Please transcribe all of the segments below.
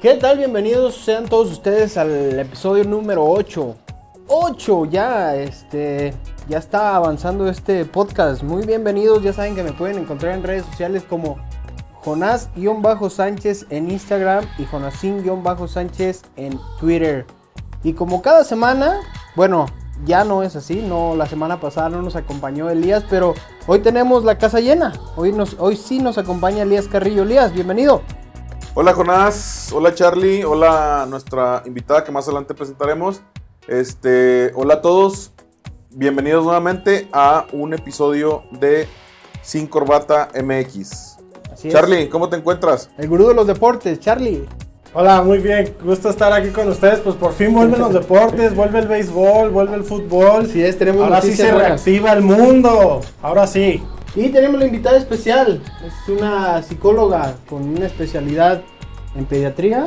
¿Qué tal? Bienvenidos sean todos ustedes al episodio número 8. 8 ya, este, ya está avanzando este podcast. Muy bienvenidos, ya saben que me pueden encontrar en redes sociales como Jonás-Sánchez en Instagram y Jonasín-Sánchez en Twitter. Y como cada semana, bueno, ya no es así, no la semana pasada no nos acompañó Elías, pero hoy tenemos la casa llena. Hoy nos hoy sí nos acompaña Elías Carrillo. Elías, bienvenido. Hola Jonás, hola Charlie, hola nuestra invitada que más adelante presentaremos. Este, hola a todos, bienvenidos nuevamente a un episodio de Sin Corbata MX. Charlie, ¿cómo te encuentras? El gurú de los deportes, Charlie. Hola, muy bien, gusto estar aquí con ustedes. Pues por fin vuelven los deportes, vuelve el béisbol, vuelve el fútbol. Sí, es, tenemos Ahora sí se reactiva el mundo. Ahora sí. Y tenemos la invitada especial, es una psicóloga con una especialidad en pediatría,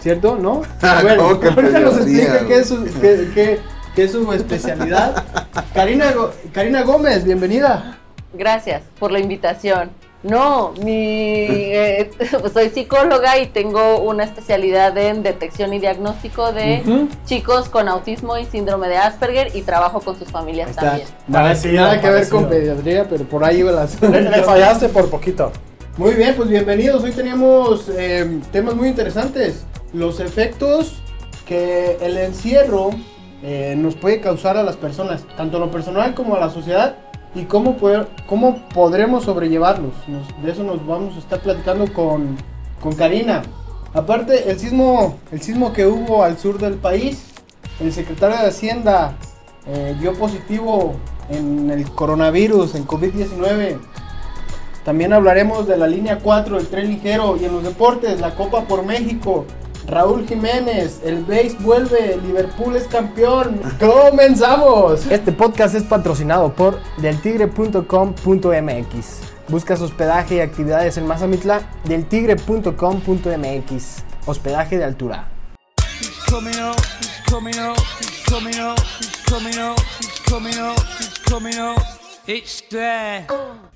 ¿cierto? ¿No? Bueno, ahorita nos explica qué es, su, qué, qué, es su especialidad. Karina, Karina Gómez, bienvenida. Gracias por la invitación. No, mi, eh, soy psicóloga y tengo una especialidad en detección y diagnóstico de chicos con autismo y síndrome de Asperger y trabajo con sus familias también. nada que ver con pediatría, pero por ahí iba la Le, fallaste por poquito. Muy bien, pues bienvenidos. Hoy teníamos eh, temas muy interesantes. Los efectos que el encierro eh, nos puede causar a las personas, tanto en lo personal como a la sociedad y cómo, poder, cómo podremos sobrellevarlos. de eso nos vamos a estar platicando con, con Karina. Aparte, el sismo, el sismo que hubo al sur del país, el secretario de Hacienda eh, dio positivo en el coronavirus, en COVID-19. También hablaremos de la línea 4 del tren ligero y en los deportes, la Copa por México, Raúl Jiménez, el base vuelve, Liverpool es campeón. ¡Comenzamos! Este podcast es patrocinado por deltigre.com.mx. Buscas hospedaje y actividades en Mazamitla, deltigre.com.mx. Hospedaje de altura.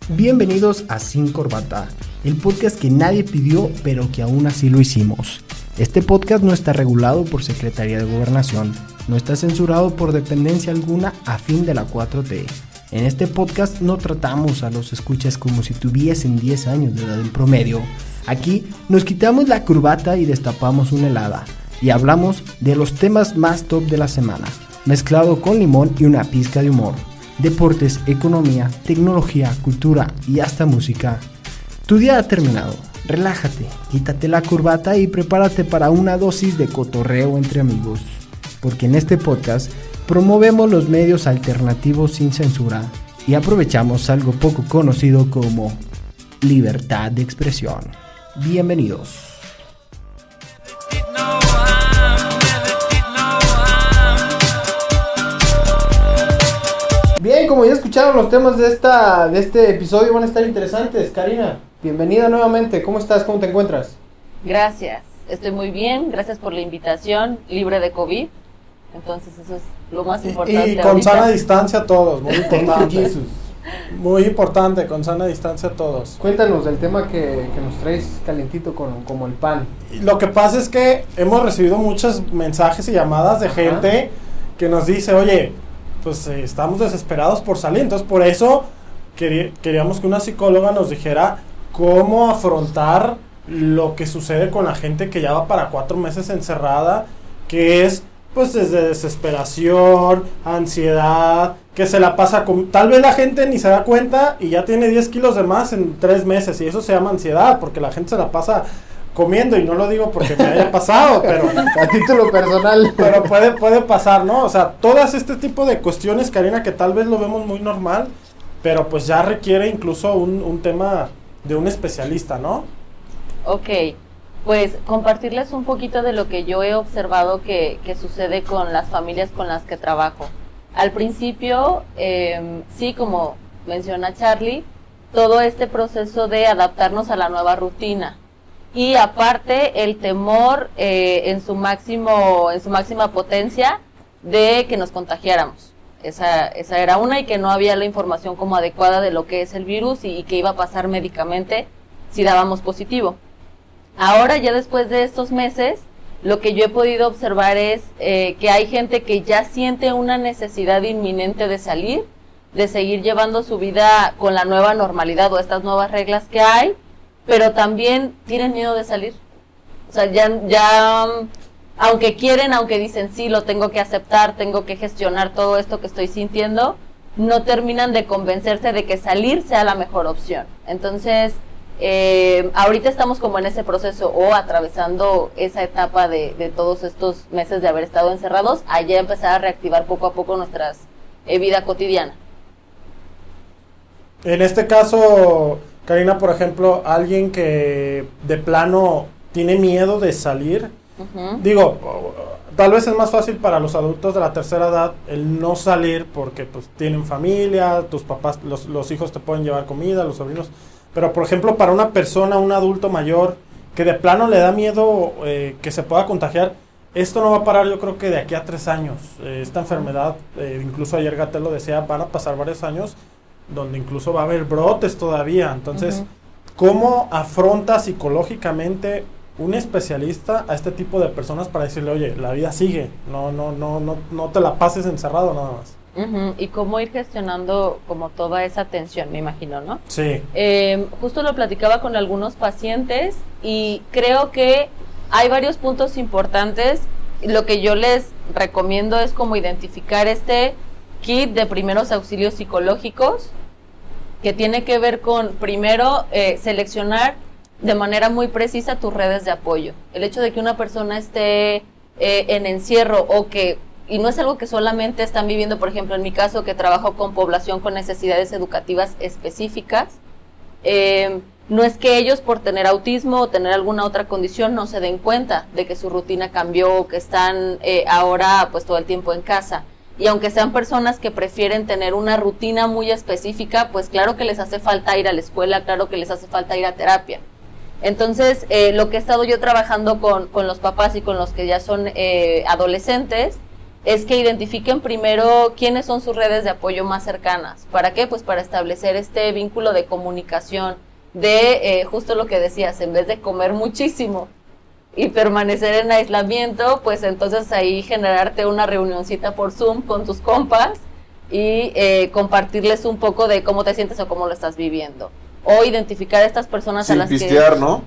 Bienvenidos a Sin Corbata, el podcast que nadie pidió pero que aún así lo hicimos. Este podcast no está regulado por Secretaría de Gobernación, no está censurado por dependencia alguna a fin de la 4T. En este podcast no tratamos a los escuchas como si tuviesen 10 años de edad en promedio. Aquí nos quitamos la curvata y destapamos una helada y hablamos de los temas más top de la semana, mezclado con limón y una pizca de humor. Deportes, economía, tecnología, cultura y hasta música. Tu día ha terminado Relájate, quítate la corbata y prepárate para una dosis de cotorreo entre amigos, porque en este podcast promovemos los medios alternativos sin censura y aprovechamos algo poco conocido como libertad de expresión. Bienvenidos. Bien, como ya escucharon los temas de esta de este episodio van a estar interesantes, Karina. Bienvenida nuevamente, ¿cómo estás? ¿Cómo te encuentras? Gracias, estoy muy bien, gracias por la invitación, libre de COVID. Entonces eso es lo más importante. Y, con sana distancia todos, muy importante. muy importante, con sana distancia todos. Cuéntanos del tema que, nos traes calientito con, como el pan. Lo que pasa es que hemos recibido muchos mensajes y llamadas de gente que nos dice, oye, pues eh, estamos desesperados por salir. Entonces por eso queríamos que una psicóloga nos dijera cómo afrontar lo que sucede con la gente que ya va para cuatro meses encerrada, que es pues desde desesperación, ansiedad, que se la pasa con... Tal vez la gente ni se da cuenta y ya tiene 10 kilos de más en tres meses y eso se llama ansiedad porque la gente se la pasa comiendo y no lo digo porque me haya pasado, pero a título personal. Pero puede, puede pasar, ¿no? O sea, todas este tipo de cuestiones, Karina, que tal vez lo vemos muy normal, pero pues ya requiere incluso un, un tema de un especialista, ¿no? Ok, pues compartirles un poquito de lo que yo he observado que, sucede con las familias con las que trabajo. Al principio, em, sí, como menciona Charlie, todo este proceso de adaptarnos a la nueva rutina. Y aparte, el temor eh, en, su máximo, en su máxima potencia de que nos contagiáramos. Esa, esa era una y que no había la información como adecuada de lo que es el virus y, que iba a pasar médicamente si dábamos positivo. Ahora, ya después de estos meses, lo que yo he podido observar es eh, que hay gente que ya siente una necesidad inminente de salir, de seguir llevando su vida con la nueva normalidad o estas nuevas reglas que hay, pero también tienen miedo de salir. O sea, ya, ya, aunque quieren, aunque dicen sí, lo tengo que aceptar, tengo que gestionar todo esto que estoy sintiendo, no terminan de convencerse de que salir sea la mejor opción. Entonces, eh, ahorita estamos como en ese proceso o atravesando esa etapa de, todos estos meses de haber estado encerrados, allá empezar a reactivar poco a poco nuestra eh, vida cotidiana. En este caso, Karina, por ejemplo, alguien que de plano tiene miedo de salir, digo, tal vez es más fácil para los adultos de la tercera edad el no salir porque pues tienen familia, tus papás, los, los hijos te pueden llevar comida, los sobrinos, pero por ejemplo para una persona, un adulto mayor que de plano le da miedo eh, que se pueda contagiar, esto no va a parar yo creo que de aquí a tres años. Eh, esta enfermedad, eh, incluso ayer Gatel lo decía, van a pasar varios años donde incluso va a haber brotes todavía. Entonces, ¿cómo afronta psicológicamente un especialista a este tipo de personas para decirle, oye, la vida sigue, no, no, no, no, no te la pases encerrado nada más? Y cómo ir gestionando como toda esa tensión, me imagino, ¿no? Sí. Em, justo lo platicaba con algunos pacientes y creo que hay varios puntos importantes. Lo que yo les recomiendo es como identificar este kit de primeros auxilios psicológicos que tiene que ver con, primero, eh, seleccionar de manera muy precisa tus redes de apoyo. El hecho de que una persona esté eh, en encierro o que, y no es algo que solamente están viviendo, por ejemplo, en mi caso, que trabajo con población con necesidades educativas específicas, eh, no es que ellos por tener autismo o tener alguna otra condición no se den cuenta de que su rutina cambió o que están ahora pues todo el tiempo en casa y aunque sean personas que prefieren tener una rutina muy específica, pues claro que les hace falta ir a la escuela, claro que les hace falta ir a terapia. Entonces, eh, lo que he estado yo trabajando con, con, los papás y con los que ya son eh, adolescentes es que identifiquen primero quiénes son sus redes de apoyo más cercanas. ¿Para qué? Pues para establecer este vínculo de comunicación, de eh, justo lo que decías, en vez de comer muchísimo, y permanecer en aislamiento, pues entonces ahí generarte una reunioncita por Zoom con tus compas y eh, compartirles un poco de cómo te sientes o cómo lo estás viviendo. O identificar a estas personas a las pistear, ¿no?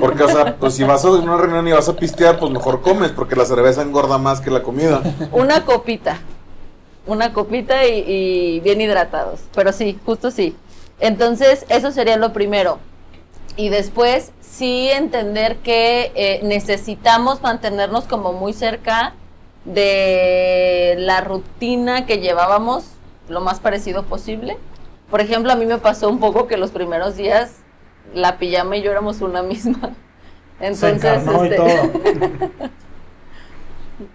Porque, o sea, pues si vas a una reunión y vas a pistear, pues mejor comes, porque la cerveza engorda más que la comida. Una copita. Una copita y, y bien hidratados. Pero sí, justo sí. Entonces, eso sería lo primero. Y después, sí entender que eh, necesitamos mantenernos como muy cerca de la rutina que llevábamos lo más parecido posible. Por ejemplo, a mí me pasó un poco que los primeros días la pijama y yo éramos una misma. Entonces, este,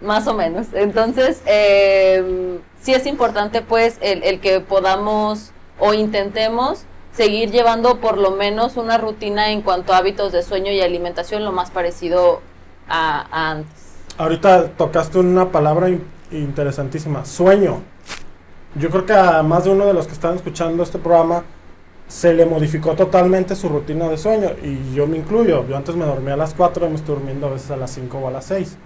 más o menos. Entonces, eh, sí es importante pues el, el que podamos o intentemos seguir llevando por lo menos una rutina en cuanto a hábitos de sueño y alimentación lo más parecido a, antes. Ahorita tocaste una palabra interesantísima, sueño. Yo creo que a más de uno de los que están escuchando este programa se le modificó totalmente su rutina de sueño y yo me incluyo. Yo antes me dormía a las 4 y me estoy durmiendo a veces a las 5 o a las 6.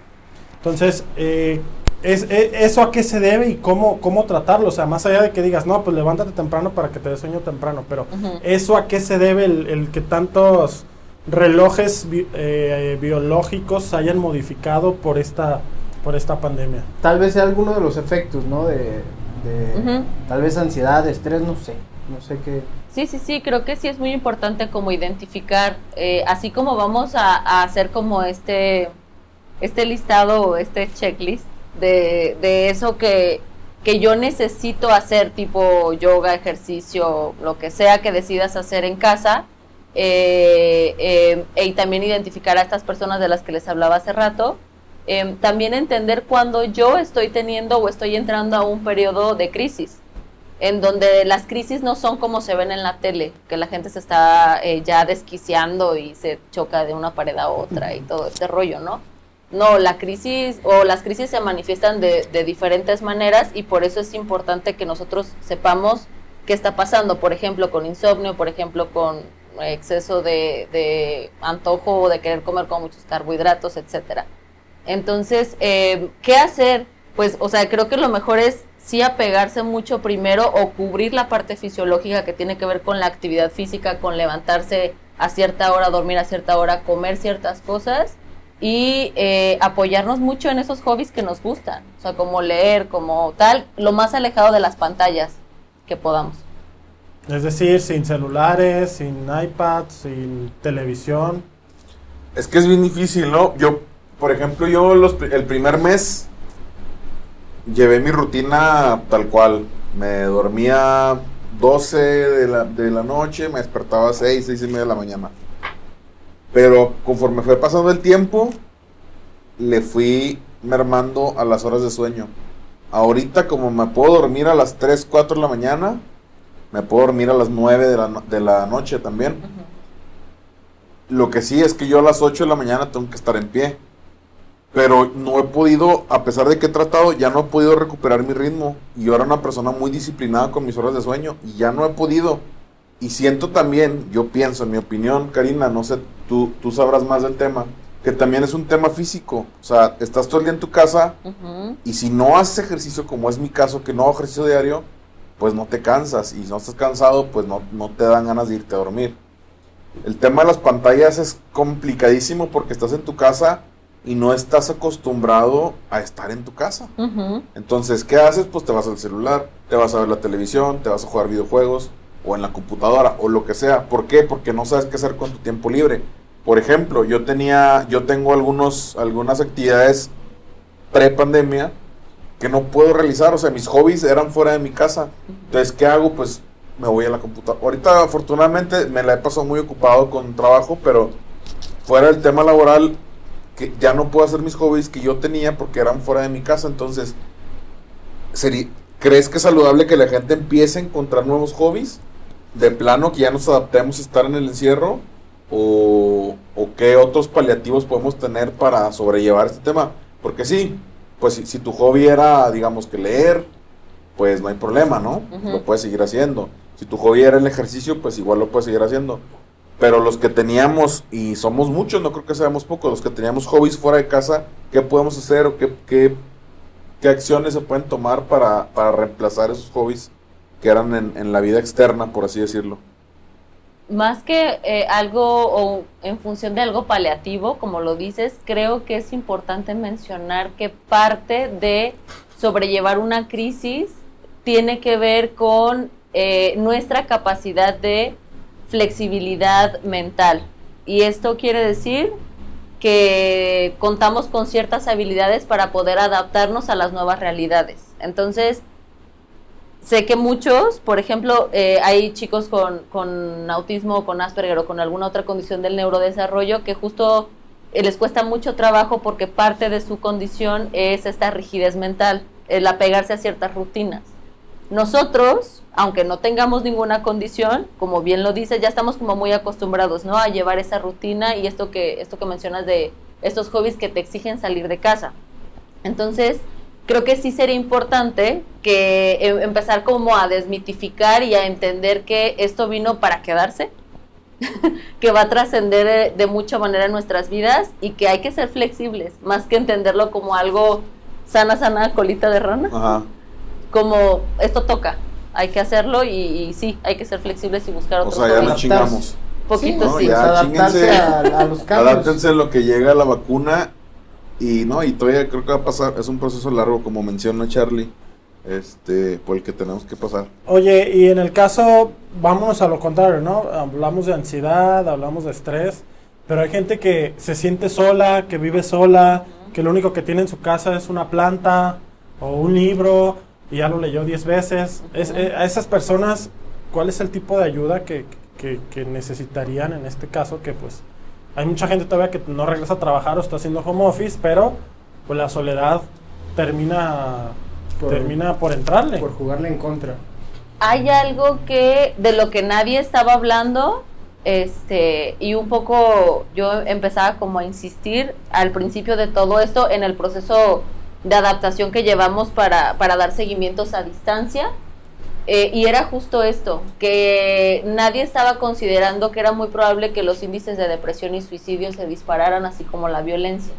Entonces, eh, es, e, ¿Eso a qué se debe y cómo, cómo tratarlo? O sea, más allá de que digas, no, pues levántate temprano para que te dé sueño temprano, pero ¿eso a qué se debe el, que tantos relojes eh, biológicos hayan modificado por esta, por esta pandemia? Tal vez sea alguno de los efectos, ¿no? De, tal vez ansiedad, estrés, no sé, no sé qué. Sí, sí, sí, creo que sí es muy importante como identificar, eh, así como vamos a, a hacer como este, este listado o este checklist de, de eso que, que yo necesito hacer, tipo yoga, ejercicio, lo que sea que decidas hacer en casa, eh, eh, y también identificar a estas personas de las que les hablaba hace rato. Eh, también entender cuando yo estoy teniendo o estoy entrando a un periodo de crisis, en donde las crisis no son como se ven en la tele, que la gente se está ya desquiciando y se choca de una pared a otra y todo este rollo, ¿no? No, la crisis o las crisis se manifiestan de, diferentes maneras y por eso es importante que nosotros sepamos qué está pasando, por ejemplo, con insomnio, por ejemplo, con exceso de, de antojo o de querer comer con muchos carbohidratos, etcétera. Entonces, eh, ¿qué hacer? Pues, o sea, creo que lo mejor es sí apegarse mucho primero o cubrir la parte fisiológica que tiene que ver con la actividad física, con levantarse a cierta hora, dormir a cierta hora, comer ciertas cosas y eh, apoyarnos mucho en esos hobbies que nos gustan, o sea, como leer, como tal, lo más alejado de las pantallas que podamos. Es decir, sin celulares, sin iPad, sin televisión. Es que es bien difícil, ¿no? Yo, por ejemplo, yo los, el primer mes llevé mi rutina tal cual. Me dormía 12 de la, de la noche, me despertaba a 6, 6 y media de la mañana. Pero conforme fue pasando el tiempo, le fui mermando a las horas de sueño. Ahorita como me puedo dormir a las 3, 4 de la mañana, me puedo dormir a las 9 de la, no- de la noche también. Lo que sí es que yo a las 8 de la mañana tengo que estar en pie. Pero no he podido, a pesar de que he tratado, ya no he podido recuperar mi ritmo. Y yo era una persona muy disciplinada con mis horas de sueño y ya no he podido. Y siento también, yo pienso, en mi opinión, Karina, no sé, tú, tú sabrás más del tema, que también es un tema físico. O sea, estás todo el día en tu casa y si no haces ejercicio, como es mi caso, que no hago ejercicio diario, pues no te cansas. Y si no estás cansado, pues no, no te dan ganas de irte a dormir. El tema de las pantallas es complicadísimo porque estás en tu casa y no estás acostumbrado a estar en tu casa. Entonces, ¿qué haces? Pues te vas al celular, te vas a ver la televisión, te vas a jugar videojuegos o en la computadora o lo que sea. ¿Por qué? Porque no sabes qué hacer con tu tiempo libre. Por ejemplo, yo tenía, yo tengo algunos, algunas actividades pre-pandemia que no puedo realizar. O sea, mis hobbies eran fuera de mi casa. Entonces, ¿qué hago? Pues me voy a la computadora. Ahorita, afortunadamente, me la he pasado muy ocupado con trabajo, pero fuera del tema laboral, que ya no puedo hacer mis hobbies que yo tenía porque eran fuera de mi casa. Entonces, sería, ¿crees que es saludable que la gente empiece a encontrar nuevos hobbies? De plano, que ya nos adaptemos a estar en el encierro. ¿O, o qué otros paliativos podemos tener para sobrellevar este tema? Porque sí, pues si, si tu hobby era, digamos, que leer, pues no hay problema, ¿no? Lo puedes seguir haciendo. Si tu hobby era el ejercicio, pues igual lo puedes seguir haciendo. Pero los que teníamos, y somos muchos, no creo que seamos pocos, los que teníamos hobbies fuera de casa, ¿qué podemos hacer o qué, qué, qué acciones se pueden tomar para, para reemplazar esos hobbies que eran en, en la vida externa, por así decirlo? Más que eh, algo o en función de algo paliativo, como lo dices, creo que es importante mencionar que parte de sobrellevar una crisis tiene que ver con eh, nuestra capacidad de flexibilidad mental. Y esto quiere decir que contamos con ciertas habilidades para poder adaptarnos a las nuevas realidades. Entonces, sé que muchos, por ejemplo, eh, hay chicos con, con autismo, con Asperger o con alguna otra condición del neurodesarrollo que justo eh, les cuesta mucho trabajo porque parte de su condición es esta rigidez mental, el apegarse a ciertas rutinas. Nosotros, aunque no tengamos ninguna condición, como bien lo dices, ya estamos como muy acostumbrados, ¿no? A llevar esa rutina y esto que, esto que mencionas de estos hobbies que te exigen salir de casa. Entonces, creo que sí sería importante que eh, empezar como a desmitificar y a entender que esto vino para quedarse, que va a trascender de mucha manera nuestras vidas y que hay que ser flexibles, más que entenderlo como algo sana, sana, colita de rana, Ajá. Como esto toca, hay que hacerlo y, y sí, hay que ser flexibles y buscar O otros sea, ya nos chingamos. Poquito no, sí. ya. adaptarse chinguense. a, a los cambios. Adáptense en lo que llega la vacuna y no, y todavía creo que va a pasar, es un proceso largo como menciona Charlie, este, por el que tenemos que pasar. Oye, y en el caso, vámonos a lo contrario, ¿no? Hablamos de ansiedad, hablamos de estrés, pero hay gente que se siente sola, que vive sola, que lo único que tiene en su casa es una planta o un libro y ya lo leyó 10 veces. Es- eh, a esas personas, ¿cuál es el tipo de ayuda que, que- que necesitarían en este caso? Que pues hay mucha gente todavía que no regresa a trabajar o está haciendo home office, pero pues la soledad termina Por- termina por entrarle. Por jugarle en contra. hay algo que de lo que nadie estaba hablando este y un poco yo empezaba como a insistir al principio de todo esto en el proceso de adaptación que llevamos para, para dar seguimientos a distancia Eh, y era justo esto, que nadie estaba considerando que era muy probable que los índices de depresión y suicidio se dispararan, así como la violencia.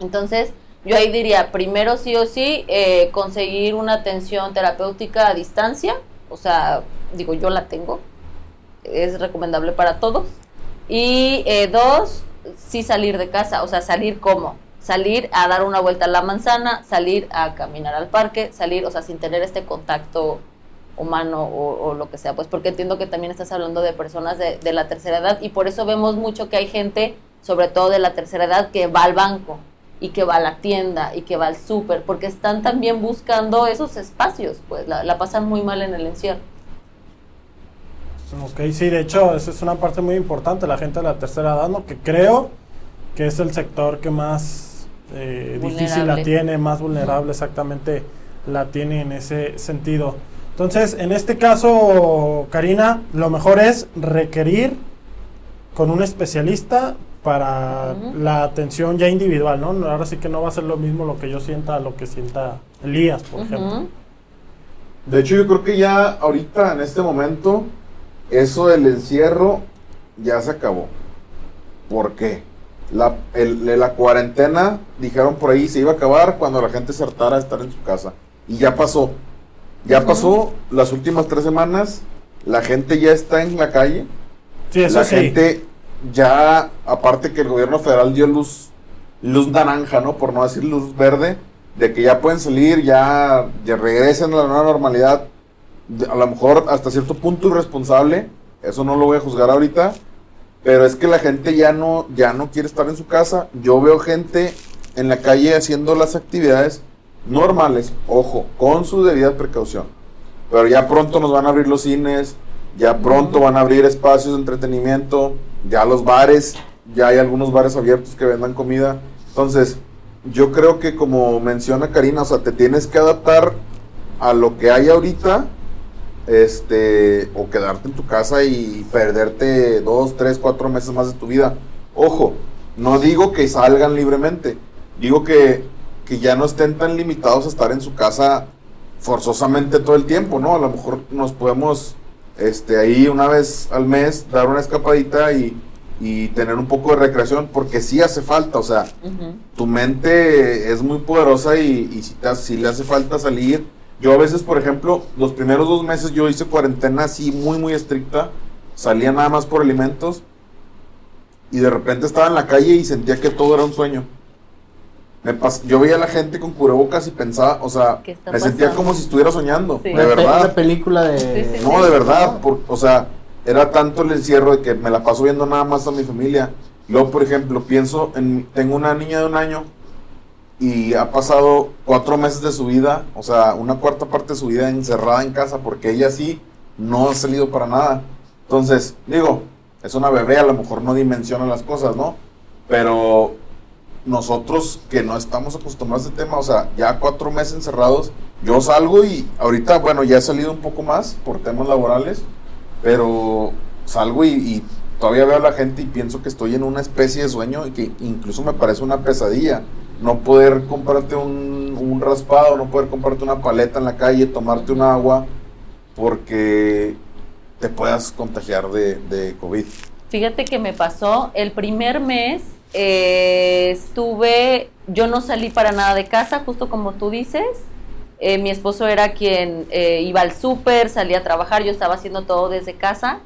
Entonces, yo ahí diría, primero sí o sí, eh, conseguir una atención terapéutica a distancia, o sea, digo, yo la tengo, es recomendable para todos. Y eh, dos, sí salir de casa, o sea, salir como, salir a dar una vuelta a la manzana, salir a caminar al parque, salir, o sea, sin tener este contacto humano o, lo que sea, pues porque entiendo que también estás hablando de personas de, de, la tercera edad y por eso vemos mucho que hay gente, sobre todo de la tercera edad, que va al banco y que va a la tienda y que va al súper, porque están también buscando esos espacios, pues la, la, pasan muy mal en el encierro. Ok, sí, de hecho, esa es una parte muy importante, la gente de la tercera edad, ¿no? que creo que es el sector que más eh, difícil la tiene, más vulnerable exactamente la tiene en ese sentido. Entonces, en este caso, Karina, lo mejor es requerir con un especialista para la atención ya individual, ¿no? Ahora sí que no va a ser lo mismo lo que yo sienta a lo que sienta Elías, por ejemplo. De hecho, yo creo que ya ahorita, en este momento, eso del encierro ya se acabó. ¿Por qué? La, la cuarentena, dijeron por ahí, se iba a acabar cuando la gente se hartara de estar en su casa. Y ya pasó. Ya pasó las últimas tres semanas, la gente ya está en la calle. Sí, eso la sí. gente ya, aparte que el gobierno federal dio luz, luz naranja, ¿no? Por no decir luz verde, de que ya pueden salir, ya, ya regresen a la nueva normalidad. A lo mejor hasta cierto punto irresponsable, eso no lo voy a juzgar ahorita, pero es que la gente ya no, ya no quiere estar en su casa. Yo veo gente en la calle haciendo las actividades normales, ojo, con su debida precaución. Pero ya pronto nos van a abrir los cines, ya pronto van a abrir espacios de entretenimiento, ya los bares, ya hay algunos bares abiertos que vendan comida. Entonces, yo creo que como menciona Karina, o sea, te tienes que adaptar a lo que hay ahorita, este, o quedarte en tu casa y perderte dos, tres, cuatro meses más de tu vida. Ojo, no digo que salgan libremente, digo que que ya no estén tan limitados a estar en su casa forzosamente todo el tiempo, ¿no? A lo mejor nos podemos, este, ahí una vez al mes dar una escapadita y, y tener un poco de recreación, porque sí hace falta, o sea, uh -huh. tu mente es muy poderosa y, y si, te, si le hace falta salir. Yo a veces, por ejemplo, los primeros dos meses yo hice cuarentena así muy, muy estricta, salía nada más por alimentos y de repente estaba en la calle y sentía que todo era un sueño. Me pas yo veía a la gente con cubrebocas y pensaba, o sea, me pasando? sentía como si estuviera soñando, sí. de verdad. Una película de... Sí, sí, no, de verdad, por, o sea, era tanto el encierro de que me la paso viendo nada más a mi familia. Luego, por ejemplo, pienso, en, tengo una niña de un año y ha pasado cuatro meses de su vida, o sea, una cuarta parte de su vida encerrada en casa porque ella sí no ha salido para nada. Entonces, digo, es una bebé, a lo mejor no dimensiona las cosas, ¿no? Pero nosotros que no estamos acostumbrados a este tema, o sea, ya cuatro meses encerrados, yo salgo y ahorita, bueno, ya he salido un poco más por temas laborales, pero salgo y, y, todavía veo a la gente y pienso que estoy en una especie de sueño y que incluso me parece una pesadilla. No poder comprarte un, un raspado, no poder comprarte una paleta en la calle, tomarte un agua, porque te puedas contagiar de, de COVID. Fíjate que me pasó el primer mes eh, estuve, yo no salí para nada de casa, justo como tú dices. Eh, mi esposo era quien eh, iba al súper, salía a trabajar, yo estaba haciendo todo desde casa.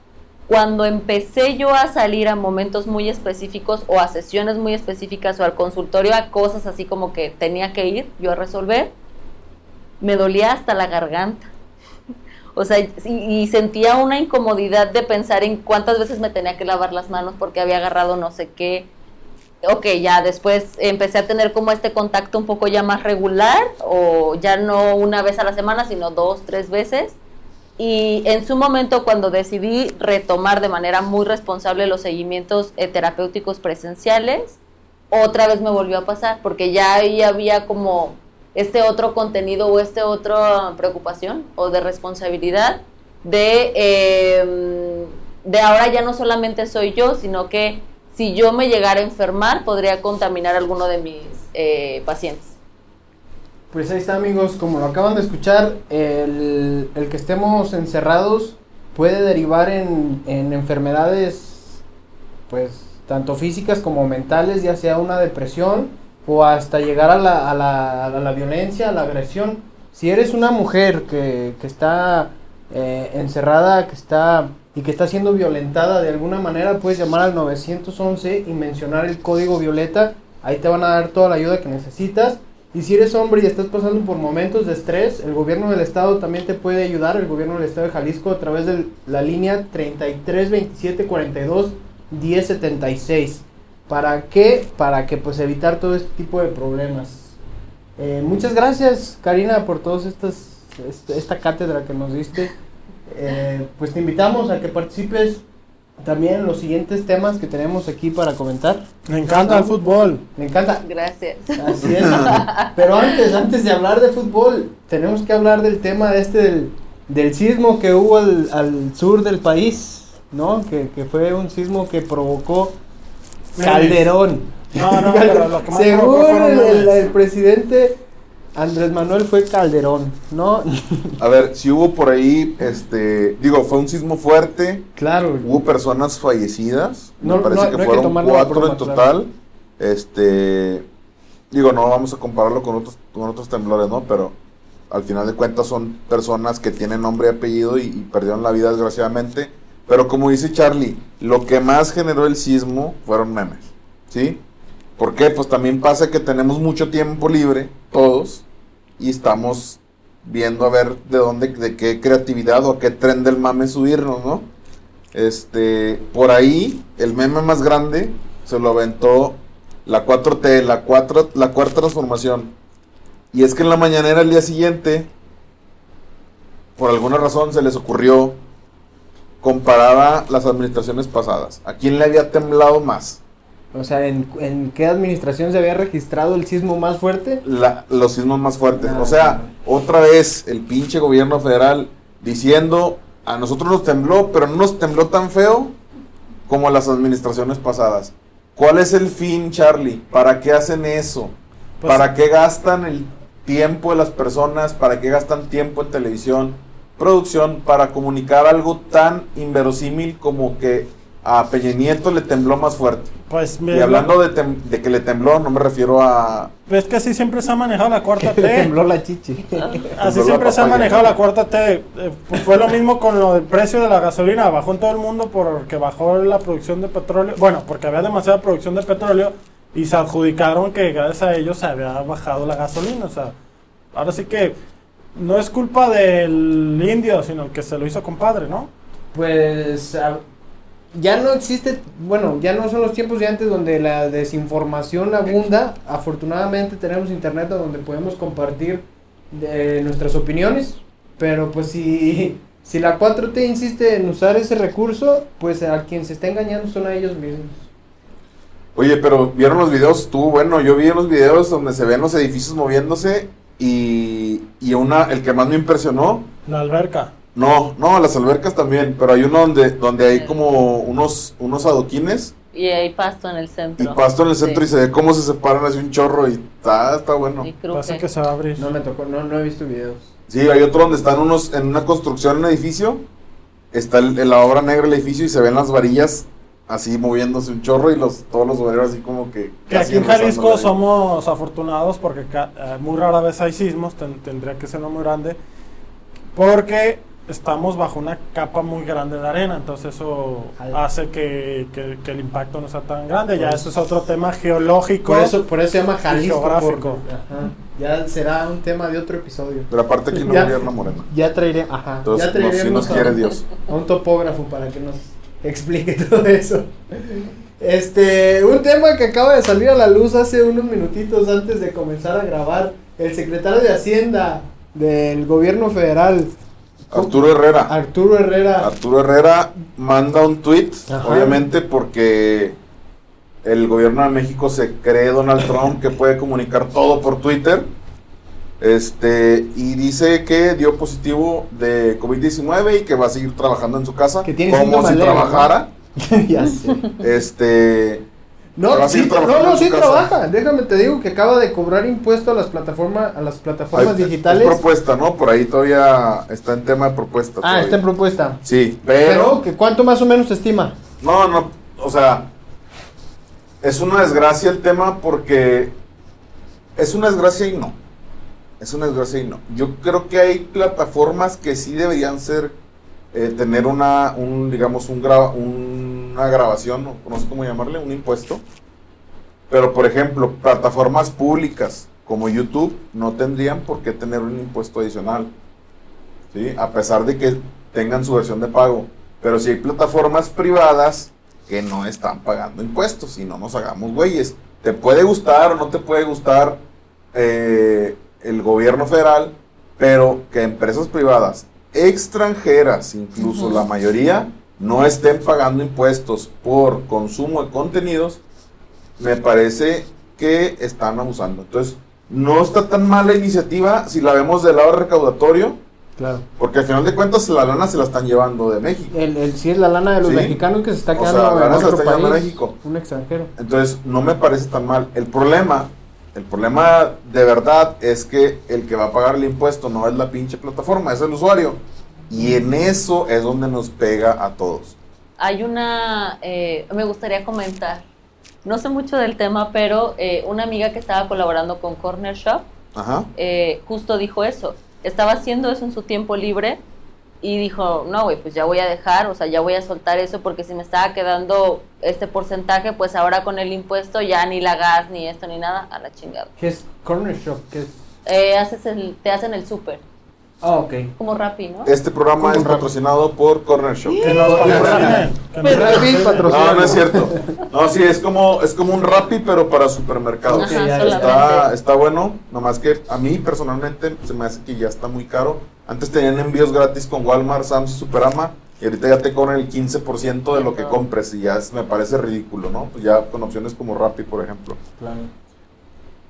Cuando empecé yo a salir a momentos muy específicos o a sesiones muy específicas o al consultorio a cosas así como que tenía que ir yo a resolver, me dolía hasta la garganta. O sea, y, y, sentía una incomodidad de pensar en cuántas veces me tenía que lavar las manos porque había agarrado no sé qué, ok, ya después empecé a tener como este contacto un poco ya más regular, o ya no una vez a la semana, sino dos, tres veces. Y en su momento, cuando decidí retomar de manera muy responsable los seguimientos eh, terapéuticos presenciales, otra vez me volvió a pasar, porque ya ahí había como este otro contenido o este otra preocupación o de responsabilidad de, eh, de ahora ya no solamente soy yo, sino que si yo me llegara a enfermar, podría contaminar a alguno de mis eh, pacientes. Pues ahí está amigos, como lo acaban de escuchar, el, el que estemos encerrados puede derivar en, en enfermedades, pues, tanto físicas como mentales, ya sea una depresión o hasta llegar a la, a la, a la violencia, a la agresión. Si eres una mujer que, que está eh, encerrada, que está y que está siendo violentada de alguna manera, puedes llamar al 911 y mencionar el código violeta. Ahí te van a dar toda la ayuda que necesitas. Y si eres hombre y estás pasando por momentos de estrés, el gobierno del estado también te puede ayudar, el gobierno del estado de Jalisco a través de la línea 33 27 42 10 76. ¿Para qué? Para que pues evitar todo este tipo de problemas. Eh, muchas gracias Karina por todas estas este- esta cátedra que nos diste. Eh, pues te invitamos a que participes también los siguientes temas que tenemos aquí para comentar. Me encanta el fútbol. Me encanta. Gracias. Así es. Pero antes, antes de hablar de fútbol, tenemos que hablar del tema este del, del sismo que hubo al, al sur del país, ¿no? Que, que fue un sismo que provocó Calderón. No, no, pero lo que más Según el, el- el presidente Andrés Manuel fue Calderón, ¿no? A ver, si hubo por ahí, este, digo, fue un sismo fuerte, claro. hubo personas fallecidas, No- me parece no- que no hay que fueron cuatro en total. Este, digo, no vamos a compararlo con otros, con otros temblores, ¿no? Pero al final de cuentas son personas que tienen nombre y apellido y, y perdieron la vida desgraciadamente. Pero como dice Charlie, lo que más generó el sismo fueron memes, ¿sí? ¿Por qué? Pues también pasa que tenemos mucho tiempo libre, todos, y estamos viendo a ver de dónde, de qué creatividad o a qué tren del mame subirnos, ¿no? Este, por ahí, el meme más grande se lo aventó la 4T, la, 4, la cuarta transformación. Y es que en la mañanera al día siguiente, por alguna razón se les ocurrió comparar a las administraciones pasadas. ¿A quién le había temblado más? O sea, ¿en, en qué administración se había registrado el sismo más fuerte? La- los sismos más fuertes. O sea, otra vez el pinche gobierno federal diciendo, a nosotros nos tembló, pero no nos tembló tan feo como las administraciones pasadas. ¿Cuál es el fin, Charlie? ¿Para qué hacen eso? Pues- ¿Para qué gastan el tiempo de las personas? ¿Para qué gastan tiempo en televisión, producción, para comunicar algo tan inverosímil como que a Peña Nieto le tembló más fuerte? Pues Y mira, hablando de, tem- de que le tembló, no me refiero a ves que así siempre se ha manejado la cuarta T. tembló la chichi. Así siempre se ha manejado la cuarta T. Eh, pues fue lo mismo con lo del precio de la gasolina. Bajó en todo el mundo porque bajó la producción de petróleo. Bueno, porque había demasiada producción de petróleo y se adjudicaron que gracias a ellos se había bajado la gasolina. O sea, ahora sí que no es culpa del indio, sino que se lo hizo compadre, ¿no? Pues a- ya no existe, bueno, ya no son los tiempos de antes donde la desinformación abunda. Afortunadamente tenemos internet donde podemos compartir de nuestras opiniones, pero pues si, si la 4T insiste en usar ese recurso, pues a quien se está engañando son a ellos mismos. Oye, pero vieron los videos, estuvo bueno. Yo vi los videos donde se ven los edificios moviéndose y, y una, el que más me impresionó, La alberca. No, no, las albercas también, pero hay uno donde, donde hay como unos, unos adoquines Y hay pasto en el y centro. pasto en el centro Sí. y se ve cómo se separan así un chorro y está, está bueno. Y. Parece que se va a abrir. No me tocó, no, no he visto videos. Sí, hay otro donde están unos en una construcción en un edificio, está el- en la obra negra del edificio y se ven las varillas así moviéndose un chorro y los todos los obreros así como que... Que aquí en Jalisco somos afortunados porque ca- eh, muy rara vez hay sismos, ten- tendría que ser uno muy grande, porque estamos bajo una capa muy grande de arena, entonces eso hace que, que- que el impacto no sea tan grande. Ya Por eso es otro tema geológico. Por eso, por eso se llama Jalisco. geográfico. ajá. Ya será un tema de otro episodio. Pero aparte aquí no Ya. gobierna Morena. Ya traeré, ajá. Entonces, ya no, si nos a- quiere Dios. a un topógrafo para que nos explique todo eso. Este, un tema que acaba de salir a la luz hace unos minutitos antes de comenzar a grabar. El secretario de Hacienda del gobierno federal, Arturo Herrera. Arturo Herrera. Arturo Herrera manda un tweet, Ajá. obviamente porque el gobierno de México se cree Donald Trump que puede comunicar todo por Twitter. Este, y dice que dio positivo de COVID-19 y que va a seguir trabajando en su casa Que tiene como si trabajara. ya sé. Este, No, sí, no, no, sí trabaja. Déjame te digo que acaba de cobrar impuesto a las plataformas, a las plataformas Hay- digitales. Es propuesta, ¿no? Por ahí todavía está en tema de propuesta. Ah, todavía. está en propuesta. Sí, Pero, pero. ¿cuánto más o menos se estima? No, no, o sea, es una desgracia el tema porque es una desgracia y no. Es una desgracia y no. Yo creo que hay plataformas que sí deberían ser, eh, tener una, un, digamos, un graba- una grabación, o no sé cómo llamarle, un impuesto. Pero, por ejemplo, plataformas públicas como YouTube no tendrían por qué tener un impuesto adicional. ¿sí? A pesar de que tengan su versión de pago. Pero si hay plataformas privadas que no están pagando impuestos y no nos hagamos güeyes. Te puede gustar o no te puede gustar eh, el gobierno federal, pero que empresas privadas extranjeras, incluso la mayoría, no estén pagando impuestos por consumo de contenidos, me parece que están abusando. Entonces, no está tan mala iniciativa si la vemos del lado recaudatorio, Claro. porque al final de cuentas la lana se la están llevando de México. El, el, sí es la lana de los Sí. mexicanos que se está O quedando sea, la en lana se otro está país. México. Un extranjero. Entonces, no me parece tan mal. El problema, el problema de verdad es que el que va a pagar el impuesto no es la pinche plataforma, es el usuario. Y en eso es donde nos pega a todos. Hay una, eh, me gustaría comentar, no sé mucho del tema, pero eh, una amiga que estaba colaborando con Corner Shop Ajá. eh, justo dijo eso. Estaba haciendo eso en su tiempo libre y dijo, no, güey, pues ya voy a dejar, o sea, ya voy a soltar eso porque si me estaba quedando este porcentaje, pues ahora con el impuesto ya ni la gas, ni esto, ni nada, a la chingada. ¿Qué es Corner Shop? ¿Qué es? Eh, haces el, te hacen el súper, Ah, ok. como Rappi, ¿no? Este programa es patrocinado por Corner Shop. Que nos nos Rappi patrocina. No, no es cierto. No, sí, es como, es como un Rappi, pero para supermercados. Ajá. Está, está bueno, nomás que a mí personalmente se me hace que ya está muy caro. Antes tenían envíos gratis con Walmart, Sam's y Superama. Y ahorita ya te cobran el 15% de lo que compres y ya es- me parece ridículo, ¿no? Pues ya con opciones como Rappi, por ejemplo. Claro.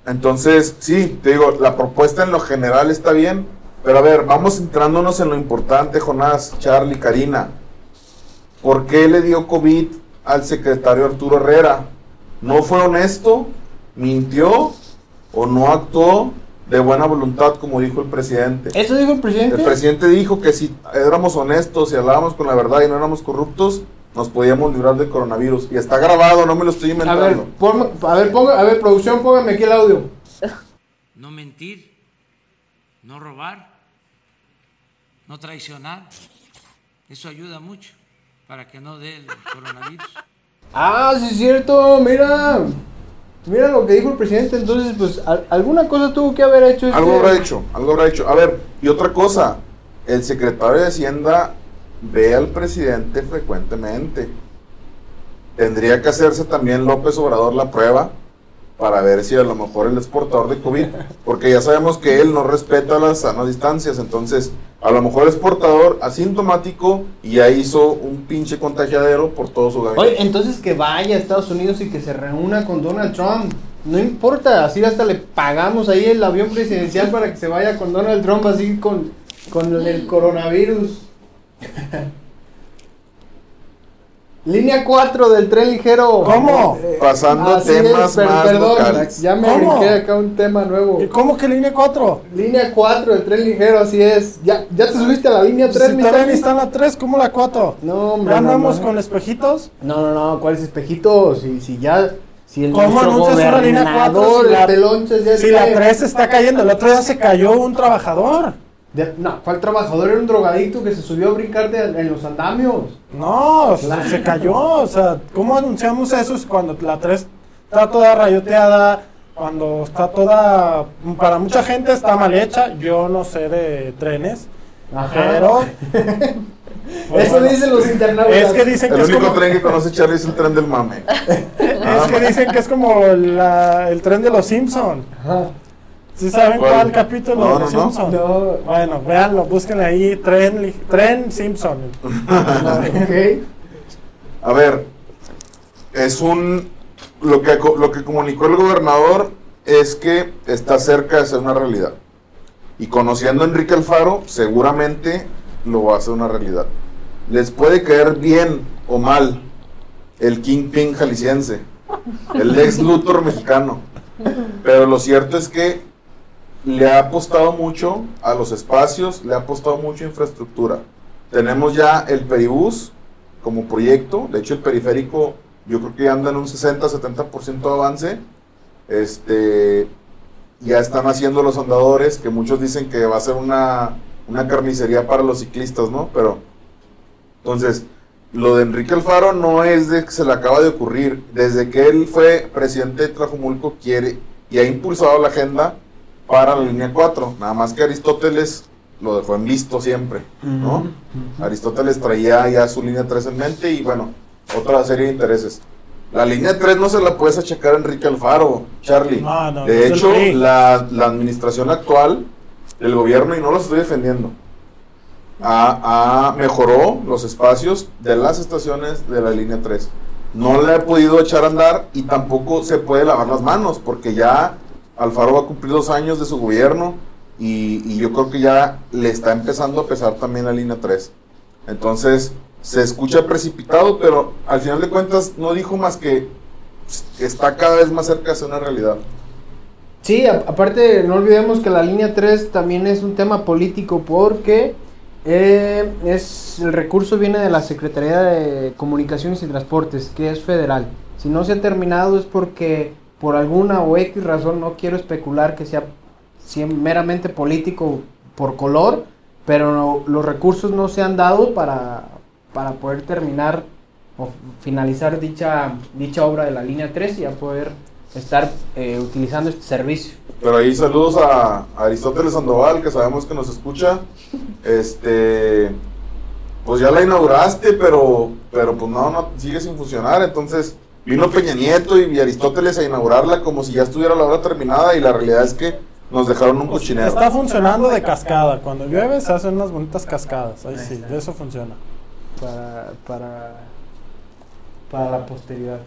Entonces, sí, te digo, la propuesta en lo general está bien, pero a ver, vamos centrándonos en lo importante, Jonás, Charlie, Karina. ¿Por qué le dio COVID al secretario Arturo Herrera? ¿No fue honesto? ¿Mintió? ¿O no actuó de buena voluntad, como dijo el presidente? ¿Eso dijo el presidente? El presidente dijo que si éramos honestos y hablábamos con la verdad y no éramos corruptos, nos podíamos librar del coronavirus. Y está grabado, no me lo estoy A inventando. ver, ponme- a ver, ponga, a ver, producción, póngame aquí el audio. no mentir, no robar, no traicionar. Eso ayuda mucho para que no dé el coronavirus. Ah, sí es cierto, mira. Mira lo que dijo el presidente, entonces pues al- alguna cosa tuvo que haber hecho. este- Algo habrá hecho, algo habrá hecho. A ver, y otra cosa, el secretario de Hacienda ve al presidente frecuentemente. Tendría que hacerse también López Obrador la prueba para ver si a lo mejor él es portador de COVID, porque ya sabemos que él no respeta las sanas distancias, entonces a lo mejor es portador asintomático y ya hizo un pinche contagiadero por todo su gabinete. Oye, entonces que vaya a Estados Unidos y que se reúna con Donald Trump. No importa, así hasta le pagamos ahí el avión presidencial para que se vaya con Donald Trump así con, con el coronavirus. Línea 4 del tren ligero. ¿Cómo? Eh, Pasando así temas per- más perdón, locales. ya me brinqué acá un tema nuevo. ¿Y ¿Cómo que línea 4? Línea 4 del tren ligero, así es. ¿Ya, ya te subiste a la línea 3, Si mi todavía está en la 3, ¿cómo la 4? No, hombre. ¿Ya andamos no. con espejitos? No, no, no, ¿cuáles espejitos? Si, si ya. Si el ¿Cómo anuncias una línea cuatro gobernador, si la- ya Si está- la 3 está cayendo, el otro día se cayó un trabajador. De- no, ¿cuál trabajador era un drogadicto que se subió a brincar de- en los andamios? No, se cayó. O sea, ¿cómo anunciamos eso cuando la 3 está toda rayoteada? Cuando está toda. Para mucha gente está mal hecha. Yo no sé de trenes. Pero. pues, Eso bueno, dicen los internautas. Es que dicen El que es único como. tren que conoce Charlie es el tren del mame. Es que dicen que es como la- el tren de los Simpson. Ajá. ¿Sí saben ¿Cuál? cuál, capítulo No, de los no. Simpson? No. Bueno, véanlo, búsquenle ahí, tren, tren Simpson. Ok. A ver, es un. Lo que, lo que comunicó el gobernador es que está cerca de ser una realidad. Y conociendo a Enrique Alfaro, seguramente lo va a hacer una realidad. Les puede caer bien o mal el Kingpin jalisciense. El ex Luthor mexicano. Pero lo cierto es que le ha apostado mucho a los espacios, le ha apostado mucho a infraestructura. Tenemos ya el Peribús como proyecto, de hecho el periférico yo creo que anda en un 60-70% de avance. Este, ya están haciendo los andadores, que muchos dicen que va a ser una, una carnicería para los ciclistas, ¿no? Pero, entonces, lo de Enrique Alfaro no es de que se le acaba de ocurrir. Desde que él fue presidente de Trajumulco, quiere y ha impulsado la agenda para la línea 4. Nada más que Aristóteles lo dejó en visto siempre, ¿no? Aristóteles traía ya su línea 3 en mente y bueno, otra serie de intereses. La línea 3 no se la puedes achacar a Enrique Alfaro, Charlie. No, no, de el hecho, la, la administración actual del gobierno, y no lo estoy defendiendo, ha, ha- mejoró los espacios de las estaciones de la línea 3. No la he podido echar a andar y tampoco se puede lavar las manos porque ya Alfaro va a cumplir dos años de su gobierno y, yo creo que ya le está empezando a pesar también la línea 3. Entonces se escucha precipitado, pero al final de cuentas no dijo más que está cada vez más cerca de ser una realidad. Sí, aparte no olvidemos que la línea 3 también es un tema político porque eh, es el recurso viene de la Secretaría de Comunicaciones y Transportes, que es federal. Si no se ha terminado es porque por alguna o X razón, no quiero especular que sea meramente político por color, pero no- los recursos no se han dado para, para poder terminar o finalizar dicha, dicha obra de la línea 3 y ya poder estar eh, utilizando este servicio. Pero ahí saludos a Aristóteles Sandoval, que sabemos que nos escucha. Este, pues ya la inauguraste, pero, pero pues no, no, sigue sin funcionar. Entonces vino Peña Nieto y Aristóteles a inaugurarla como si ya estuviera la obra terminada y la realidad es que nos dejaron un cochinero. Está funcionando de cascada. Cuando llueve se hacen unas bonitas cascadas. Ahí sí, de eso funciona. Para, para, para la posteridad.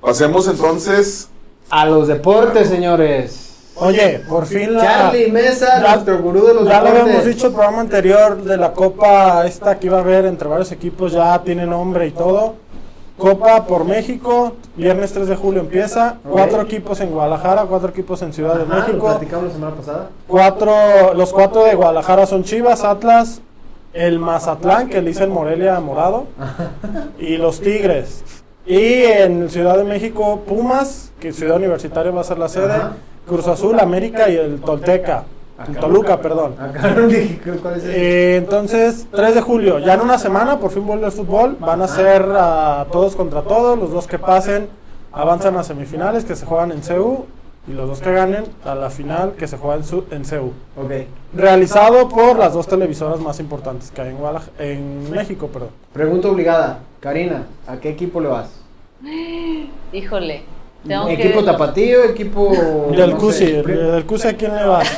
Pasemos entonces. A los deportes, señores. Oye, por fin la... Charlie Mesa, Ya- nuestro gurú de los Ya lo habíamos dicho el programa anterior de la copa esta que iba a haber entre varios equipos, ya tiene nombre y todo. Copa por México, viernes 3 de julio empieza. Cuatro equipos en Guadalajara, cuatro equipos en Ciudad de lo México. platicamos la semana pasada. Cuatro, los cuatro de Guadalajara son Chivas, Atlas, el Mazatlán, que le dicen Morelia Morado, y los Tigres. Y en Ciudad de México, Pumas, que Ciudad Universitaria va a ser la sede. Cruz Azul, América y el Tolteca. Toluca, perdón. Acá no dije cuál es el- Eh, entonces, 3 de julio, ya en una semana, por fin vuelve el fútbol. Van a ser a todos contra todos. Los dos que pasen avanzan a semifinales que se juegan en CEU. Y los dos que ganen a la final que se juega en, su- en CEU. Ok. Realizado por las dos televisoras más importantes que hay en, Guadalaj- en México. Perdón. Pregunta obligada. Karina, ¿a qué equipo le vas? Híjole. Tengo que- ¿Equipo tapatío? ¿Equipo...? Del no CUSI, del CUSI, ¿a quién le va?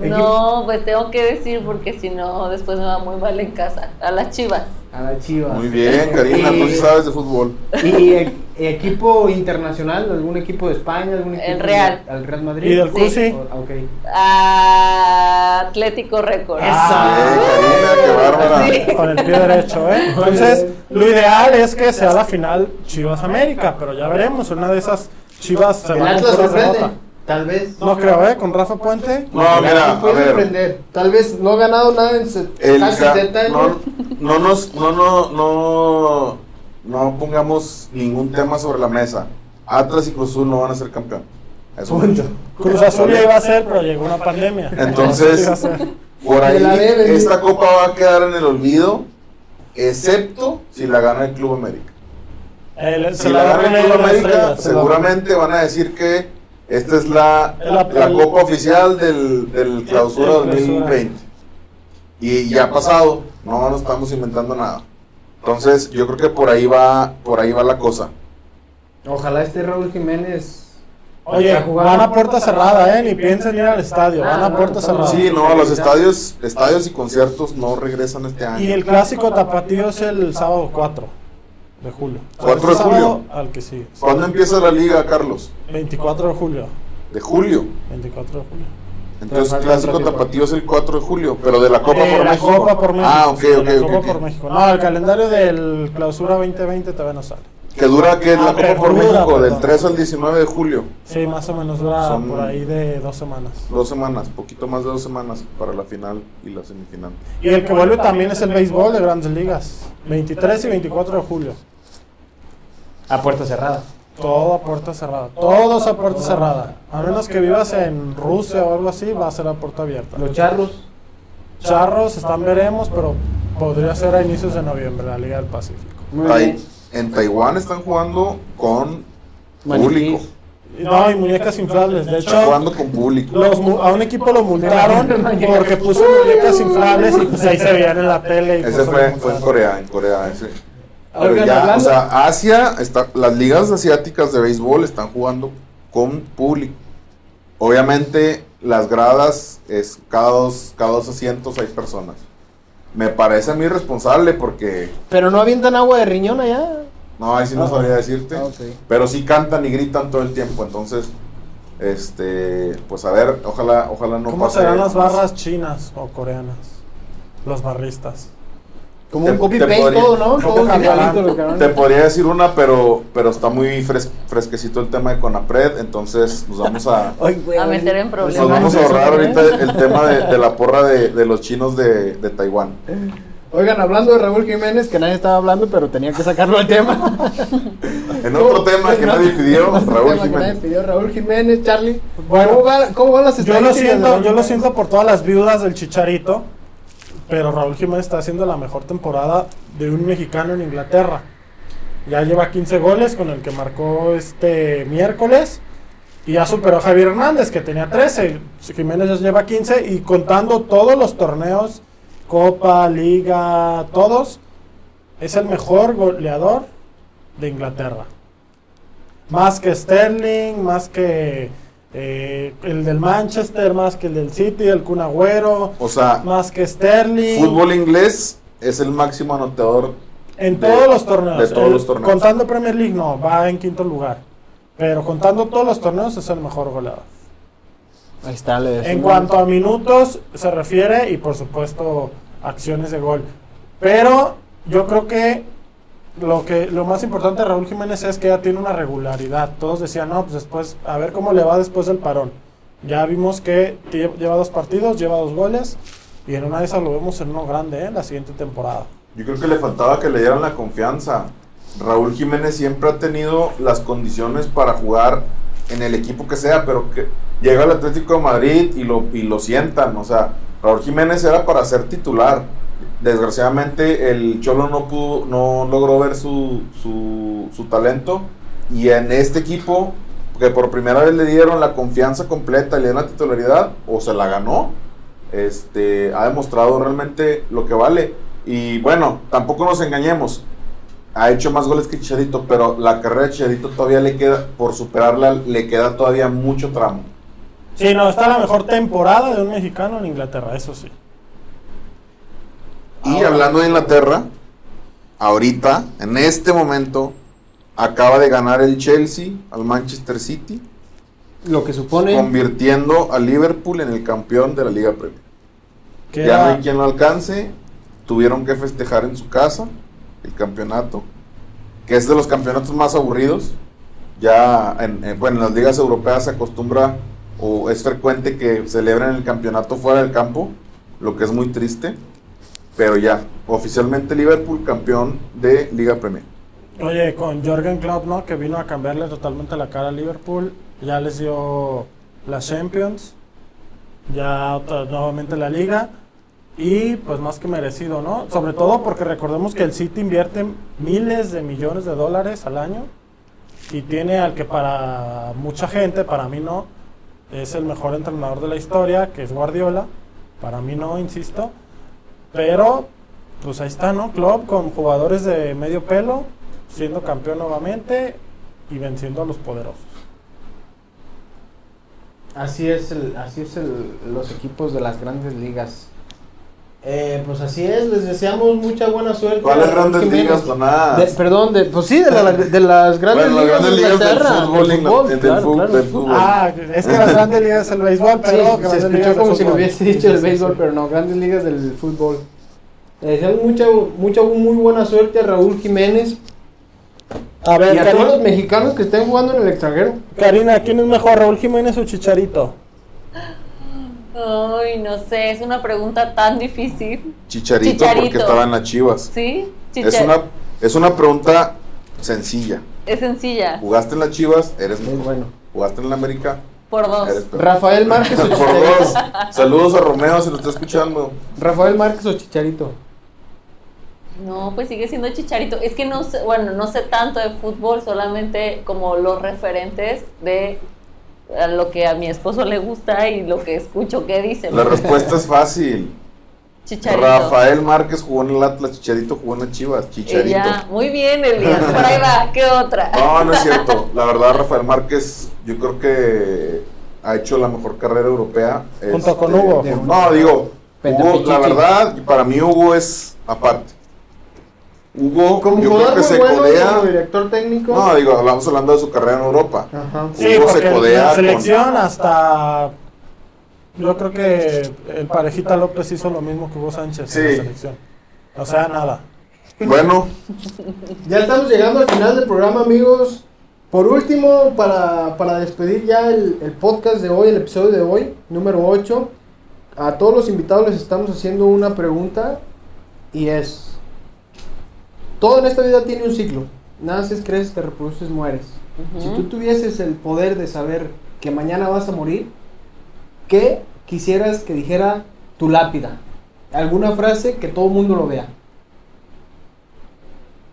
No, pues tengo que decir porque si no, después me va muy mal en casa. A las chivas. A la Chivas. Muy bien, Karina, tú sí Y- sabes de fútbol. ¿Y e- equipo internacional? ¿Algún equipo de España? ¿Algún equipo El Real. ¿Al Real Madrid? ¿Y del Sí. CUSI? O- ok. Atlético Récord. Bien, Karina, qué bárbara. Sí. Con el pie derecho, ¿eh? Entonces, lo ideal es que sea la final Chivas América, pero ya veremos. Una de esas Chivas se ¿El va Atlas Tal vez. No creo, ¿eh? Con Rafa Puente. No, mira, a puede ver. sorprender. Tal vez no ha ganado nada en El casi ca- 70 años. no, no nos, no, no, no, no pongamos ningún tema sobre la mesa. Atlas y Cruz Azul no van a ser campeón. Eso Punto. Cruz Azul ya iba a ser, pero llegó una pandemia. Entonces, por ahí esta copa va a quedar en el olvido, excepto si la gana el Club América. El- Si la gana el Club América, estrella, seguramente van a decir que esta es la, la el- copa oficial del, del clausura el clausura. 2020. Y ya ha pasado, no nos estamos inventando nada. Entonces, yo creo que por ahí va, por ahí va la cosa. Ojalá este Raúl Jiménez. Oye, van a puerta cerrada, ¿eh? Ni piensen ir al estadio, van Ah, a no, puerta no, cerrada. Sí, no, los estadios, estadios y conciertos no regresan este año. Y el clásico tapatío es el sábado 4 de julio. O sea, 4 de julio. Al que sigue. ¿Cuándo empieza la liga, Carlos? 24 de julio. De julio. 24 de julio. Entonces, clásico tapatío es el 4 de julio, pero de la Copa Eh, por la México. Copa por México. Ah, ok, ok, la ok, Copa ok. por México. No, el calendario del clausura 2020 todavía no sale. Que dura que es la Copa por México, del perdón. 3 al 19 de julio. Sí, más o menos dura Son- por ahí de dos semanas. Dos semanas, poquito más de dos semanas para la final y la semifinal. Y el que vuelve también es el béisbol de grandes ligas. 23 y 24 de julio. A puerta cerrada. Todo a puerta cerrada. Todos a puerta cerrada. A menos que vivas en Rusia o algo así, va a ser a puerta abierta. Los charros. Charros están veremos, pero podría ser a inicios de noviembre la Liga del Pacífico. Muy bien. En Taiwán están jugando con público. No, y muñecas inflables. De Están hecho, jugando con público. los mu- a un equipo lo multaron porque puso muñecas inflables y pues ahí se veían en la tele. Y Ese pues, fue, fue en. Corea, en Corea ese. Pero ya, hablando- o sea, Asia, está, las ligas asiáticas de béisbol están jugando con público. Obviamente, las gradas es cada dos, cada dos asientos hay personas. Me parece a mí responsable porque, Pero no avientan agua de riñón allá. no, ahí sí no Ah, sabría decirte. Ah, ok. Pero sí cantan y gritan todo el tiempo, entonces, este, pues a ver, ojalá, ojalá no ¿Cómo pase serán las más. barras chinas o coreanas? Los barristas. Como Te- un copy te paste podría- todo, ¿no? te Todo que. Te podría decir una, pero, pero está muy fres- fresquecito el tema de Conapred, entonces nos vamos a, Ay, güey, A meter en nos problemas. vamos a ahorrar ahorita el tema de, de la porra de, de los chinos de, de Taiwán. Oigan, hablando de Raúl Jiménez, que nadie estaba hablando, pero tenía que sacarlo al tema. En otro tema que nadie pidió, Raúl que nadie Jiménez. pidió, Raúl Jiménez, Charlie. Bueno, ¿Cómo, va- cómo van las Yo lo estadísticas siento, yo lo siento por todas las viudas del Chicharito, pero Raúl Jiménez está haciendo la mejor temporada de un mexicano en Inglaterra. Ya lleva 15 goles con el que marcó este miércoles y ya superó a Javier Hernández que tenía 13. Jiménez ya lleva 15 y contando todos los torneos, Copa, Liga, todos, es el mejor goleador de Inglaterra. Más que Sterling, más que eh, el del Manchester, más que el del City, el Kun Agüero, O sea, más que Sterling. fútbol inglés es el máximo anotador. En de- todos los torneos. de todos El- los torneos. Contando Premier League, no, va en quinto lugar. Pero contando todos los torneos, es el mejor goleador. Ahí está, le En cuanto a minutos se refiere, y por supuesto, acciones de gol. Pero yo creo que lo que lo más importante de Raúl Jiménez es que ya tiene una regularidad. Todos decían, no, pues después, a ver cómo le va después del parón. Ya vimos que lle- lleva dos partidos, lleva dos goles, y en una de esas lo vemos en uno grande, ¿eh? la siguiente temporada. Yo creo que le faltaba que le dieran la confianza. Raúl Jiménez siempre ha tenido las condiciones para jugar en el equipo que sea, pero que llega al Atlético de Madrid y lo, y lo sientan. O sea, Raúl Jiménez era para ser titular. Desgraciadamente el Cholo no pudo, no logró ver su, su, su talento. Y en este equipo, que por primera vez le dieron la confianza completa, le dieron la titularidad, o se la ganó, este, ha demostrado realmente lo que vale. Y bueno, tampoco nos engañemos. Ha hecho más goles que Chicharito, pero la carrera de Chicharito todavía le queda, por superarla, le queda todavía mucho tramo. Sí, no, está la mejor temporada de un mexicano en Inglaterra, eso sí. Y Ahora- hablando de Inglaterra, ahorita, en este momento, acaba de ganar el Chelsea al Manchester City, Lo que supone. convirtiendo a Liverpool en el campeón de la Liga Premier. Ya no hay quien lo alcance, tuvieron que festejar en su casa el campeonato, que es de los campeonatos más aburridos. Ya, en, en- bueno, en las ligas europeas se acostumbra o es frecuente que celebren el campeonato fuera del campo, lo que es muy triste. Pero ya, oficialmente Liverpool campeón de Liga Premier. Oye, con Jorgen Klopp, ¿no? Que vino a cambiarle totalmente la cara a Liverpool. Ya les dio las Champions. Ya otra- nuevamente la Liga. Y pues más que merecido, ¿no? Sobre todo porque recordemos que el City invierte miles de millones de dólares al año. Y tiene al que para mucha gente, para mí no, es el mejor entrenador de la historia, que es Guardiola. Para mí no, insisto. Pero, pues ahí está, ¿no? Club con jugadores de medio pelo, siendo campeón nuevamente y venciendo a los poderosos. Así es, el, así es el- los equipos de las grandes ligas. Eh, pues así es, les deseamos mucha buena suerte. ¿Cuáles grandes Jiménez. ligas, Jonás? De- perdón, de, pues sí, de, la- de las grandes Bueno, ligas grandes de ligas del Inglaterra, fútbol, del del fútbol, claro, fútbol, claro. del fútbol. Ah, es que las grandes ligas es el béisbol, Sí, pero se grandes escuchó como si lo hubiese dicho Sí, el sí, béisbol, sí. pero no, grandes ligas del fútbol. Le deseamos mucha, mucha muy buena suerte a Raúl Jiménez. A ver, Y a todos los mexicanos que estén jugando en el extranjero. Karina, ¿quién es mejor, Raúl Jiménez o Chicharito? Ay, no sé, es una pregunta tan difícil. Chicharito, Chicharito. porque estaba en las chivas. ¿Sí? Es Chicha- una, es una pregunta sencilla. es sencilla. Jugaste en las chivas, eres Es mejor. bueno. Jugaste en la América, Por dos. eres. Rafael Márquez o Por Chicharito. dos. Saludos a Romeo, si lo está escuchando. Rafael Márquez o Chicharito. No, pues sigue siendo Chicharito. Es que no sé, bueno, no sé tanto de fútbol, solamente como los referentes de a lo que a mi esposo le gusta y lo que escucho que dice. La respuesta es fácil. Chicharito. Rafael Márquez jugó en el Atlas, Chicharito jugó en las chivas. Chicharito. Ella, muy bien, Elías. Por ahí va, ¿qué otra? No, no es cierto. La verdad, Rafael Márquez, yo creo que ha hecho la mejor carrera europea. Junto con Este, Hugo. No, digo, Hugo, la verdad, para mí Hugo es aparte. Hugo, Como yo creo que se bueno, codea. como director técnico. No, digo, hablamos hablando de su carrera en Europa. Ajá. Sí, Hugo se porque en codea la con- selección hasta... Yo creo que el parejita López hizo lo mismo que Hugo Sánchez en Sí. la selección. O sea, nada. Bueno, Ya estamos llegando al final del programa, amigos. Por último, para, para despedir ya el, el podcast de hoy, el episodio de hoy, número 8, a todos los invitados les estamos haciendo una pregunta y es, todo en esta vida tiene un ciclo. Naces, creces, te reproduces, mueres. Si tú tuvieses el poder de saber que mañana vas a morir, ¿qué quisieras que dijera tu lápida? Alguna frase que todo el mundo lo vea.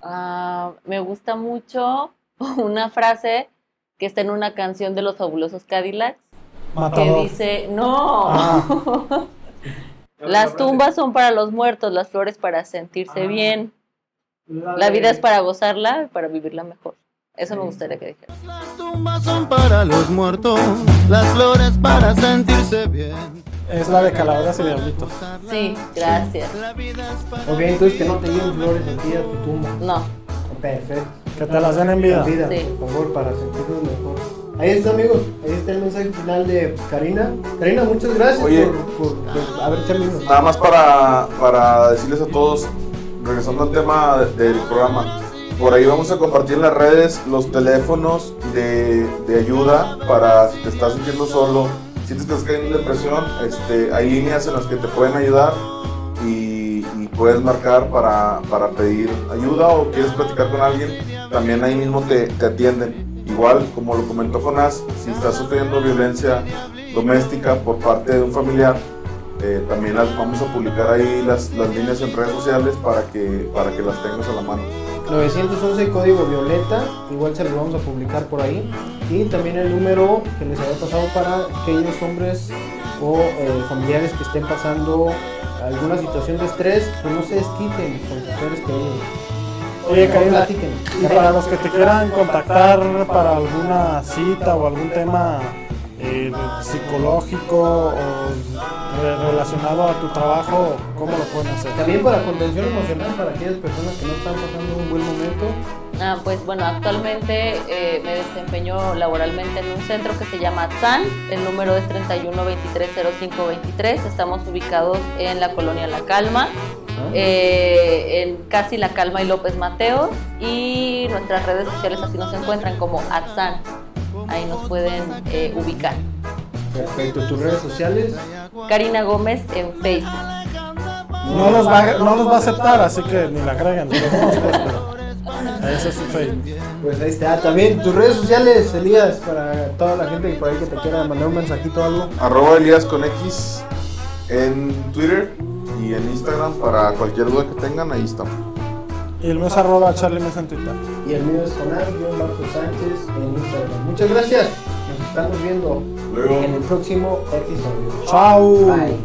Ah, me gusta mucho una frase que está en una canción de los fabulosos Cadillacs que Matador. dice, no, Ah. las tumbas son para los muertos, las flores para sentirse Ah. bien, la vida es para gozarla y para vivirla mejor. Eso me gustaría que dijera. Las tumbas son para los muertos, las flores para sentirse bien. Es la de Calaveras y Diablitos. Sí, gracias. Vida para Ok, entonces que no te lleven flores aquí a tu tumba. No, Perfecto. Que te las den en vida. Vida, Sí. por favor, para sentirnos mejor. Ahí está, amigos. Ahí está el mensaje final de Karina. Karina, muchas gracias Oye. por, por, por haber terminado. nada más para, para decirles a todos, regresando al tema de- del programa, por ahí vamos a compartir en las redes los teléfonos de, ayuda para si te estás sintiendo solo, si te estás cayendo en depresión, este, hay líneas en las que te pueden ayudar y, y puedes marcar para, para pedir ayuda o quieres platicar con alguien, también ahí mismo te, te atienden. Igual, como lo comentó Jonás, si estás sufriendo violencia doméstica por parte de un familiar, eh, también las vamos a publicar ahí las, las líneas en redes sociales para que, para que las tengas a la mano. 911 código violeta, igual se los vamos a publicar por ahí. Y también el número que les había pasado para aquellos hombres o eh, familiares que estén pasando alguna situación de estrés, pues no se desquiten con sus seres queridos. Oye, Karina, platiquen. y para los que te quieran contactar para alguna cita o algún tema eh, psicológico o relacionado a tu trabajo, ¿cómo lo pueden hacer? También para contención emocional para aquellas personas que no están pasando un buen momento. Ah, pues bueno, actualmente eh, me desempeño laboralmente en un centro que se llama TSAN. El número es 31230523. Estamos ubicados en la colonia La Calma, eh, en casi La Calma y López Mateos. Y nuestras redes sociales así nos encuentran como ATSAN. Ahí nos pueden eh, ubicar. Perfecto, tus redes sociales. Karina Gómez en Facebook. No los va, no los va a aceptar, así que ni la agreguen. Ese es su Facebook. Pues ahí está. También tus redes sociales, Elías, para toda la gente que por ahí que te quiera mandar un mensajito o algo. Arroba Elías con X en Twitter y en Instagram para cualquier duda que tengan, ahí estamos. Y el mío es arroba Charlie Mesa en Twitter. Y el mío es Jonás, yo Marco Sánchez en Instagram. Muchas gracias. Nos estamos viendo en el próximo episodio. Chao. Bye.